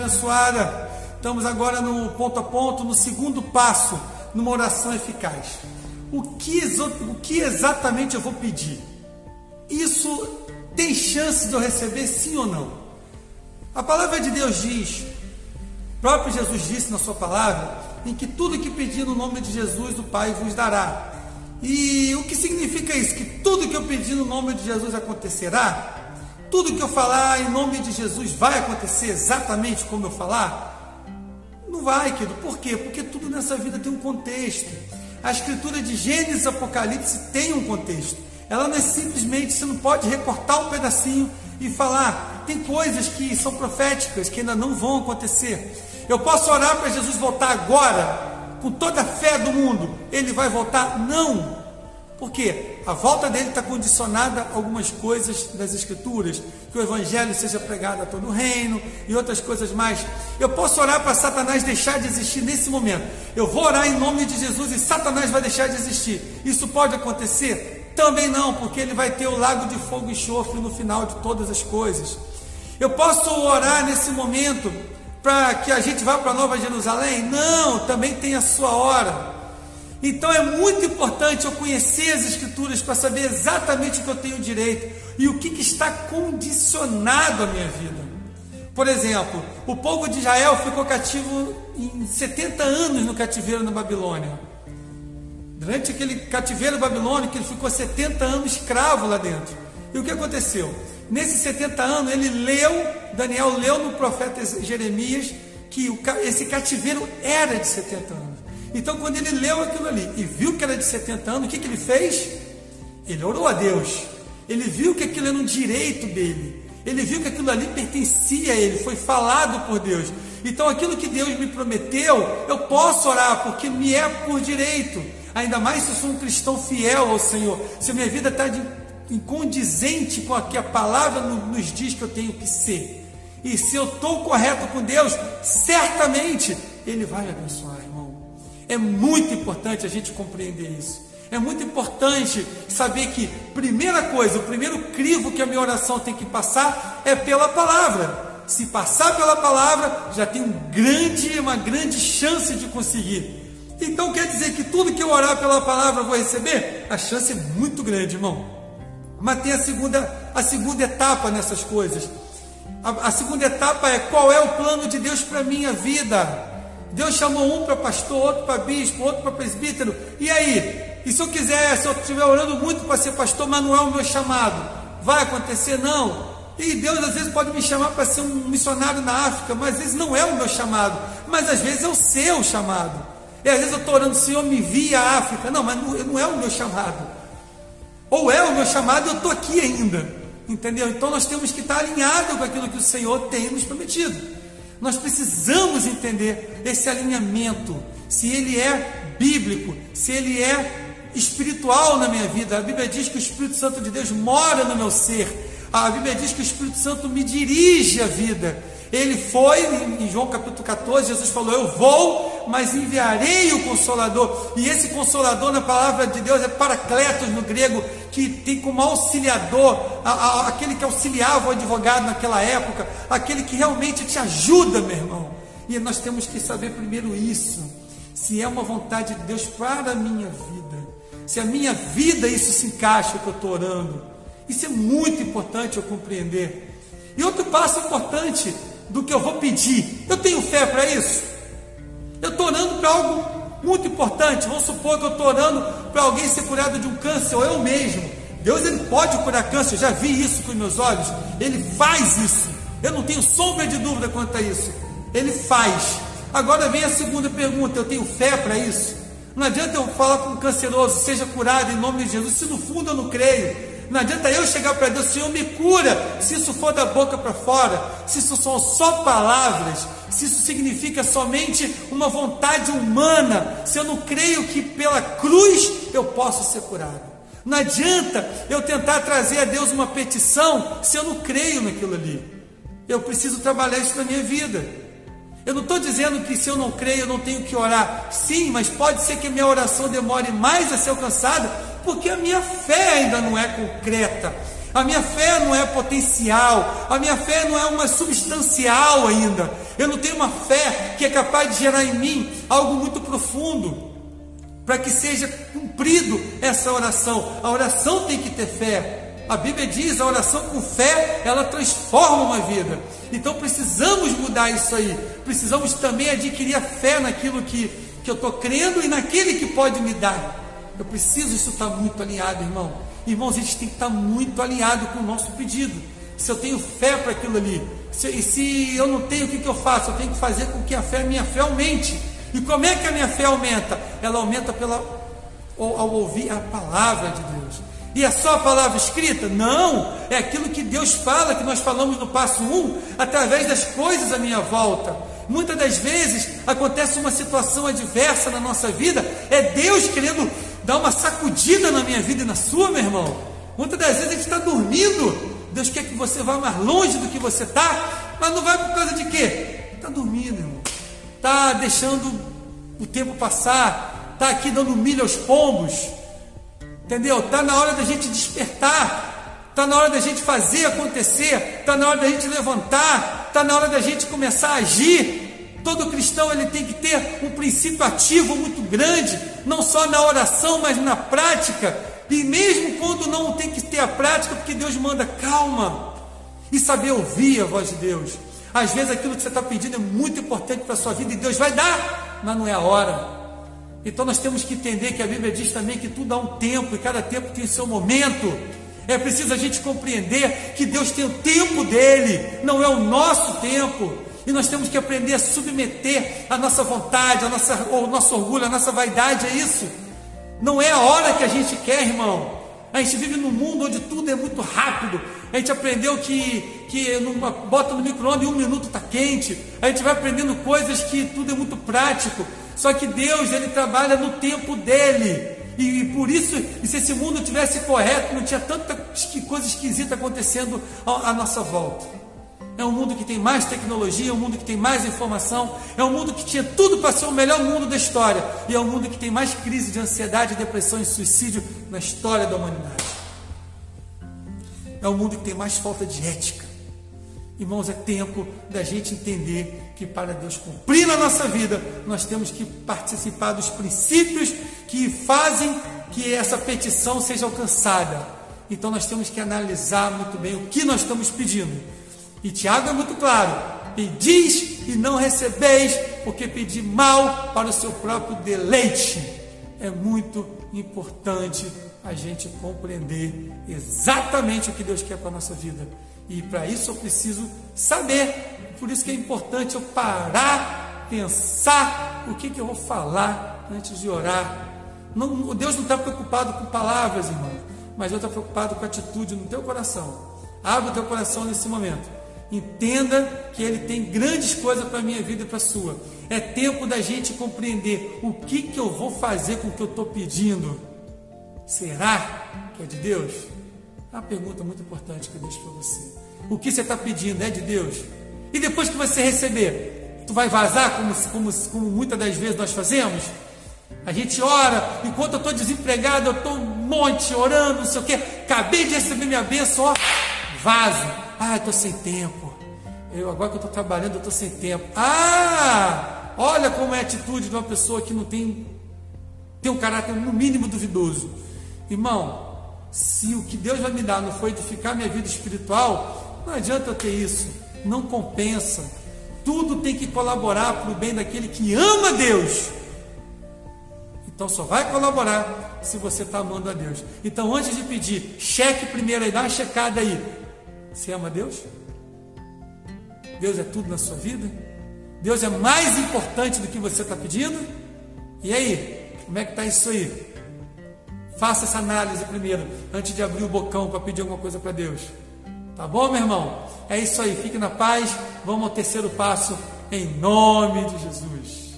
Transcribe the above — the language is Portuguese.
abençoada. Estamos agora no ponto a ponto, no segundo passo, numa oração eficaz. O que, o que exatamente eu vou pedir? Isso tem chance de eu receber sim ou não? A palavra de Deus diz, próprio Jesus disse na sua palavra, em que tudo que pedir no nome de Jesus, o Pai vos dará. E o que significa isso? Que tudo que eu pedir no nome de Jesus acontecerá? Tudo que eu falar em nome de Jesus vai acontecer exatamente como eu falar? Não vai, querido. Por quê? Porque tudo nessa vida tem um contexto. A escritura de Gênesis e Apocalipse tem um contexto. Ela não é simplesmente, você não pode recortar um pedacinho e falar. Tem coisas que são proféticas, que ainda não vão acontecer. Eu posso orar para Jesus voltar agora, com toda a fé do mundo. Ele vai voltar? Não. Porque a volta dele está condicionada a algumas coisas das Escrituras, que o Evangelho seja pregado a todo o reino e outras coisas mais. Eu posso orar para Satanás deixar de existir nesse momento. Eu vou orar em nome de Jesus e Satanás vai deixar de existir. Isso pode acontecer? Também não, porque ele vai ter o lago de fogo e enxofre no final de todas as coisas. Eu posso orar nesse momento para que a gente vá para Nova Jerusalém? Não, também tem a sua hora. Então é muito importante eu conhecer as Escrituras para saber exatamente o que eu tenho direito e o que, que está condicionado à minha vida. Por exemplo, o povo de Israel ficou cativo em 70 anos no cativeiro na Babilônia. Durante aquele cativeiro babilônico, ele ficou 70 anos escravo lá dentro. E o que aconteceu? Nesses 70 anos, ele leu, Daniel leu no profeta Jeremias, que esse cativeiro era de 70 anos. Então, quando ele leu aquilo ali e viu que era de 70 anos, o que, que ele fez? Ele orou a Deus. Ele viu que aquilo era um direito dele. Ele viu que aquilo ali pertencia a ele, foi falado por Deus. Então, aquilo que Deus me prometeu, eu posso orar, porque me é por direito. Ainda mais se eu sou um cristão fiel ao Senhor. Se a minha vida está incondizente com o que a palavra nos diz que eu tenho que ser. E se eu estou correto com Deus, certamente Ele vai abençoar. É muito importante a gente compreender isso. É muito importante saber que, primeira coisa, o primeiro crivo que a minha oração tem que passar é pela palavra. Se passar pela palavra, já tem um grande, uma grande chance de conseguir. Então quer dizer que tudo que eu orar pela palavra eu vou receber? A chance é muito grande, irmão. Mas tem a segunda, a segunda etapa nessas coisas. A, a segunda etapa é qual é o plano de Deus para minha vida. Deus chamou um para pastor, outro para bispo, outro para presbítero. E aí? E se eu quiser, se eu estiver orando muito para ser pastor, mas não é o meu chamado, vai acontecer? Não. E Deus às vezes pode me chamar para ser um missionário na África, mas às vezes não é o meu chamado, mas às vezes é o seu chamado. E às vezes eu estou orando, Senhor, me via a África. Não, mas não, não é o meu chamado. Ou é o meu chamado eu estou aqui ainda. Entendeu? Então nós temos que estar alinhados com aquilo que o Senhor tem nos prometido. Nós precisamos entender esse alinhamento, se ele é bíblico, se ele é espiritual na minha vida. A Bíblia diz que o Espírito Santo de Deus mora no meu ser. A Bíblia diz que o Espírito Santo me dirige a vida. Ele foi, em João capítulo 14, Jesus falou: Eu vou, mas enviarei o Consolador. E esse Consolador, na palavra de Deus, é paracletos no grego, que tem como auxiliador, a, a, aquele que auxiliava o advogado naquela época, aquele que realmente te ajuda, meu irmão. E nós temos que saber primeiro isso: se é uma vontade de Deus para a minha vida, se a minha vida isso se encaixa que eu estou orando. Isso é muito importante eu compreender. E outro passo importante do que eu vou pedir. Eu tenho fé para isso? Eu estou orando para algo muito importante. Vamos supor que eu estou orando para alguém ser curado de um câncer, ou eu mesmo. Deus ele pode curar câncer, eu já vi isso com meus olhos. Ele faz isso. Eu não tenho sombra de dúvida quanto a isso. Ele faz. Agora vem a segunda pergunta: eu tenho fé para isso? Não adianta eu falar com um canceroso, seja curado em nome de Jesus, se no fundo eu não creio. Não adianta eu chegar para Deus, Senhor, me cura, se isso for da boca para fora, se isso são só palavras, se isso significa somente uma vontade humana, se eu não creio que pela cruz eu posso ser curado. Não adianta eu tentar trazer a Deus uma petição se eu não creio naquilo ali. Eu preciso trabalhar isso na minha vida. Eu não estou dizendo que se eu não creio eu não tenho que orar. Sim, mas pode ser que a minha oração demore mais a ser alcançada porque a minha fé ainda não é concreta. A minha fé não é potencial, a minha fé não é uma substancial ainda. Eu não tenho uma fé que é capaz de gerar em mim algo muito profundo para que seja cumprido essa oração. A oração tem que ter fé. A Bíblia diz: a oração com fé, ela transforma uma vida. Então precisamos mudar isso aí. Precisamos também adquirir a fé naquilo que, que eu estou crendo e naquele que pode me dar. Eu preciso, isso está muito alinhado, irmão. Irmãos, a gente tem que estar muito alinhado com o nosso pedido. Se eu tenho fé para aquilo ali, se, e se eu não tenho, o que, que eu faço? Eu tenho que fazer com que a fé, minha fé aumente. E como é que a minha fé aumenta? Ela aumenta pela, ao, ao ouvir a palavra de Deus. E é só a palavra escrita? Não, é aquilo que Deus fala, que nós falamos no passo 1, através das coisas à minha volta. Muitas das vezes acontece uma situação adversa na nossa vida, é Deus querendo dar uma sacudida na minha vida e na sua, meu irmão. Muitas das vezes a gente está dormindo, Deus quer que você vá mais longe do que você está, mas não vai por causa de quê? Está dormindo, irmão. Está deixando o tempo passar, está aqui dando milho aos pombos Entendeu? Está na hora da gente despertar, está na hora da gente fazer acontecer, está na hora da gente levantar, está na hora da gente começar a agir. Todo cristão ele tem que ter um princípio ativo muito grande, não só na oração, mas na prática. E mesmo quando não tem que ter a prática, porque Deus manda calma e saber ouvir a voz de Deus. Às vezes aquilo que você está pedindo é muito importante para a sua vida e Deus vai dar, mas não é a hora. Então nós temos que entender que a Bíblia diz também que tudo há um tempo e cada tempo tem o seu momento. É preciso a gente compreender que Deus tem o tempo dele, não é o nosso tempo. E nós temos que aprender a submeter a nossa vontade, a nossa, o nosso orgulho, a nossa vaidade a isso. Não é a hora que a gente quer, irmão. A gente vive num mundo onde tudo é muito rápido. A gente aprendeu que, que numa, bota no micro-ondas e um minuto está quente. A gente vai aprendendo coisas que tudo é muito prático. Só que Deus, ele trabalha no tempo dele. E, e por isso, e se esse mundo tivesse correto, não tinha tanta coisa esquisita acontecendo à, à nossa volta. É um mundo que tem mais tecnologia, é um mundo que tem mais informação, é um mundo que tinha tudo para ser o melhor mundo da história. E é um mundo que tem mais crise de ansiedade, depressão e suicídio na história da humanidade. É um mundo que tem mais falta de ética. Irmãos, é tempo da gente entender que para Deus cumprir na nossa vida, nós temos que participar dos princípios que fazem que essa petição seja alcançada. Então nós temos que analisar muito bem o que nós estamos pedindo. E Tiago é muito claro: pedis e não recebeis, porque pedi mal para o seu próprio deleite. É muito importante a gente compreender exatamente o que Deus quer para a nossa vida. E para isso eu preciso saber. Por isso que é importante eu parar, pensar o que, que eu vou falar antes de orar. Não, Deus não está preocupado com palavras, irmão, mas Deus está preocupado com a atitude no teu coração. Abre o teu coração nesse momento. Entenda que Ele tem grandes coisas para a minha vida e para a sua. É tempo da gente compreender o que, que eu vou fazer com o que eu estou pedindo. Será que é de Deus? É uma pergunta muito importante que eu deixo para você. O que você está pedindo é de Deus? E depois que você receber, tu vai vazar como, como, como muitas das vezes nós fazemos? A gente ora, enquanto eu estou desempregado, eu estou um monte orando, não sei o quê. Acabei de receber minha bênção, ó, vaso. Ah, estou sem tempo. Eu, agora que eu estou trabalhando, eu estou sem tempo. Ah, olha como é a atitude de uma pessoa que não tem, tem um caráter no mínimo duvidoso. Irmão, se o que Deus vai me dar não for edificar minha vida espiritual, não adianta eu ter isso, não compensa. Tudo tem que colaborar para o bem daquele que ama Deus. Então só vai colaborar se você está amando a Deus. Então antes de pedir, cheque primeiro aí, dá uma checada aí. Você ama Deus? Deus é tudo na sua vida? Deus é mais importante do que você está pedindo? E aí, como é que está isso aí? Faça essa análise primeiro, antes de abrir o bocão para pedir alguma coisa para Deus. Tá bom, meu irmão? É isso aí. Fique na paz. Vamos ao terceiro passo, em nome de Jesus.